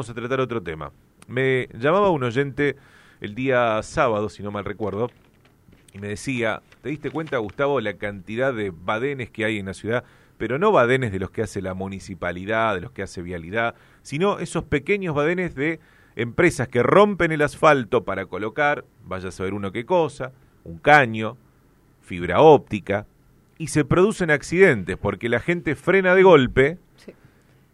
vamos a tratar otro tema. Me llamaba un oyente el día sábado, si no mal recuerdo, y me decía, ¿te diste cuenta, Gustavo, la cantidad de badenes que hay en la ciudad? Pero no badenes de los que hace la municipalidad, de los que hace vialidad, sino esos pequeños badenes de empresas que rompen el asfalto para colocar, vaya a saber uno qué cosa, un caño, fibra óptica, y se producen accidentes porque la gente frena de golpe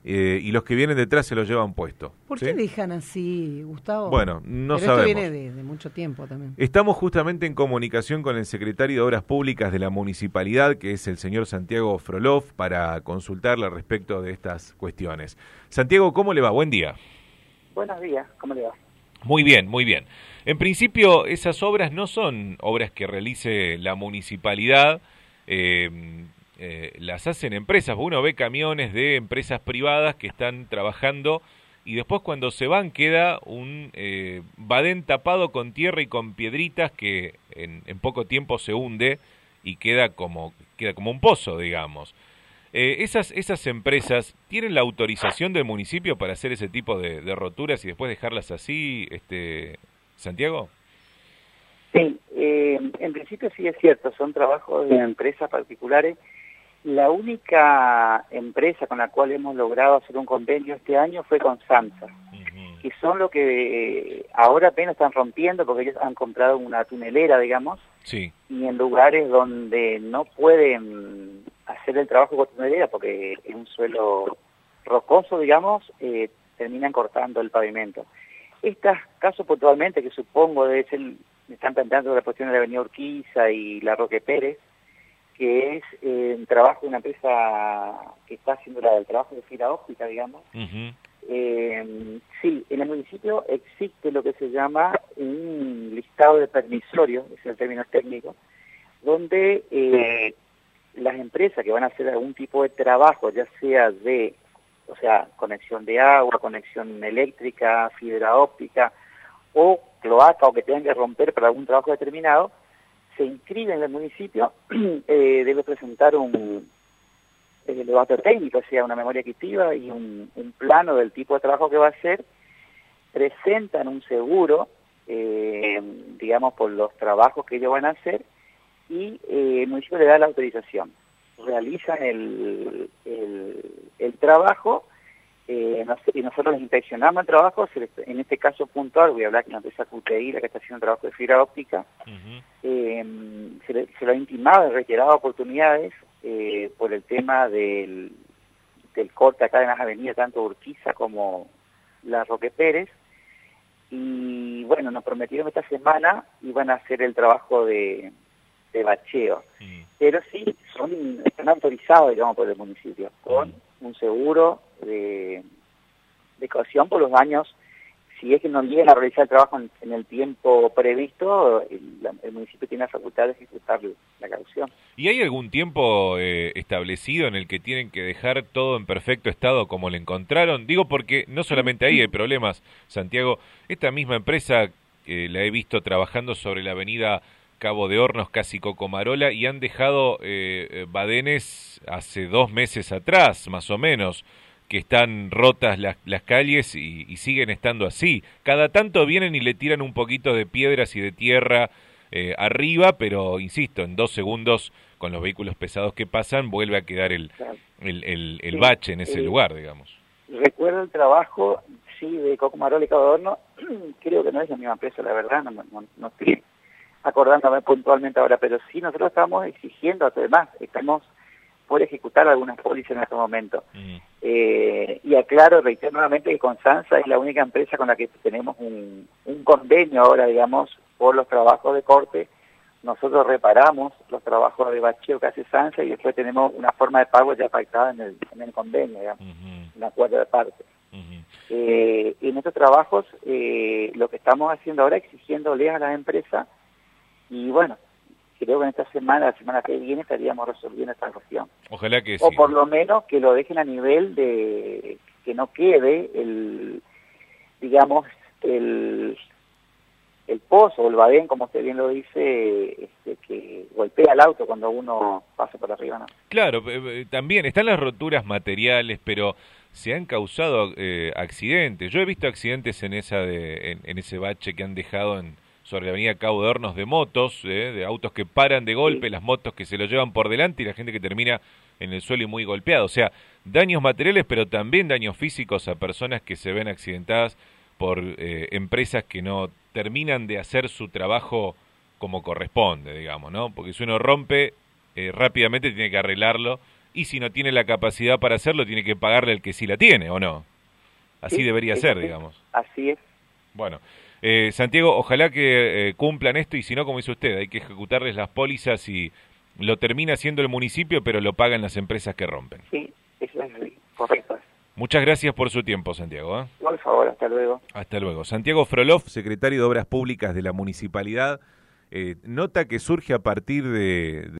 eh, y los que vienen detrás se los llevan puesto. ¿Por qué dejan así, Gustavo? Bueno, no Pero sabemos. Esto viene de, mucho tiempo también. Estamos justamente en comunicación con el secretario de Obras Públicas de la municipalidad, que es el señor Santiago Frolov, para consultarle respecto de estas cuestiones. Santiago, ¿cómo le va? Buen día. Buenos días, ¿cómo le va? Muy bien, muy bien. En principio, esas obras no son obras que realice la municipalidad, eh, eh, las hacen empresas. Uno ve camiones de empresas privadas que están trabajando y después cuando se van queda un eh, badén tapado con tierra y con piedritas que en, en, poco tiempo se hunde y queda como, queda como un pozo, digamos. Eh, esas, ¿Esas empresas tienen la autorización del municipio para hacer ese tipo de, de roturas y después dejarlas así, este, Santiago? Sí, eh, en principio sí es cierto, son trabajos de empresas particulares. La única empresa con la cual hemos logrado hacer un convenio este año fue con SAMSA, que son lo que eh, ahora apenas están rompiendo porque ellos han comprado una tunelera, digamos, sí. y en lugares donde no pueden hacer el trabajo con tunelera porque es un suelo rocoso, digamos, eh, terminan cortando el pavimento. Estos casos puntualmente, que supongo debe ser, me están planteando la cuestión de la Avenida Urquiza y la Roque Pérez, que es eh, un trabajo de una empresa que está haciendo la, el trabajo de fibra óptica, digamos. Uh -huh. eh, sí, en el municipio existe lo que se llama un listado de permisorios, es el término técnico, donde eh, las empresas que van a hacer algún tipo de trabajo, ya sea de, o sea, conexión de agua, conexión eléctrica, fibra óptica, o cloaca, o que tengan que romper para algún trabajo determinado, se inscribe en el municipio, eh, debe presentar un elevator técnico, o sea, una memoria adquisitiva y un, plano del tipo de trabajo que va a hacer, presentan un seguro, eh, digamos, por los trabajos que ellos van a hacer, y eh, el municipio le da la autorización. Realizan el, el trabajo eh, y nosotros les inspeccionamos el trabajo, en este caso puntual, voy a hablar con la empresa QTI, la que está haciendo un trabajo de fibra óptica, uh -huh. eh, se, le, se, lo ha intimado y reiterado oportunidades eh, por el tema del, del corte acá en las avenidas, tanto Urquiza como la Roque Pérez, y bueno, nos prometieron esta semana iban a hacer el trabajo de, de bacheo, uh -huh. pero sí, son, están autorizados, digamos, por el municipio, con uh -huh un seguro de, de caución por los daños. Si es que no llegan a realizar el trabajo en, el tiempo previsto, el, el, municipio tiene la facultad de ejecutar la caución. ¿Y hay algún tiempo eh, establecido en el que tienen que dejar todo en perfecto estado como lo encontraron? Digo porque no solamente ahí hay problemas, Santiago. Esta misma empresa eh, la he visto trabajando sobre la avenida Cabo de Hornos, casi Cocomarola, y han dejado eh, badenes hace dos meses atrás, más o menos, que están rotas las, las calles y, y, siguen estando así. Cada tanto vienen y le tiran un poquito de piedras y de tierra eh, arriba, pero insisto, en dos segundos, con los vehículos pesados que pasan, vuelve a quedar el, el, el, bache en ese eh, lugar, digamos. Recuerdo el trabajo, sí, de Cocomarola y Cabo creo que no es la misma empresa, la verdad, no, no, no estoy acordándome puntualmente ahora, pero sí nosotros estamos exigiendo, además, estamos por ejecutar algunas pólizas en este momento. Mm. Eh, y aclaro, reitero nuevamente que Constanza es la única empresa con la que tenemos un, un, convenio ahora, digamos, por los trabajos de corte. Nosotros reparamos los trabajos de bacheo que hace Sansa y después tenemos una forma de pago ya pactada en el, en el convenio, digamos, uh -huh. acuerdo de parte. Uh -huh. eh, en estos trabajos, eh, lo que estamos haciendo ahora es exigiéndole a las empresas y bueno, creo que en esta semana, la semana que viene, estaríamos resolviendo esta cuestión. Ojalá que O sí. por lo menos que lo dejen a nivel de que no quede el, digamos, el, el pozo o el badén, como usted bien lo dice, este, que golpea el auto cuando uno pasa por arriba. ¿no? Claro, eh, también están las roturas materiales, pero se han causado eh, accidentes. Yo he visto accidentes en esa de, en, en ese bache que han dejado en sobre la avenida Cabo de Hornos de motos, eh, de autos que paran de golpe, las motos que se lo llevan por delante y la gente que termina en el suelo y muy golpeado. O sea, daños materiales, pero también daños físicos a personas que se ven accidentadas por eh, empresas que no terminan de hacer su trabajo como corresponde, digamos, ¿no? Porque si uno rompe, eh, rápidamente tiene que arreglarlo y si no tiene la capacidad para hacerlo, tiene que pagarle el que sí la tiene, ¿o no? Así Sí, debería ser, digamos. Así es. Bueno, eh, Santiago, ojalá que eh, cumplan esto y si no, como dice usted, hay que ejecutarles las pólizas y lo termina haciendo el municipio, pero lo pagan las empresas que rompen. Sí, eso es. Correcto. Muchas gracias por su tiempo, Santiago. ¿eh? Por favor, hasta luego. Hasta luego. Santiago Frolov, secretario de Obras Públicas de la Municipalidad, eh, nota que surge a partir de...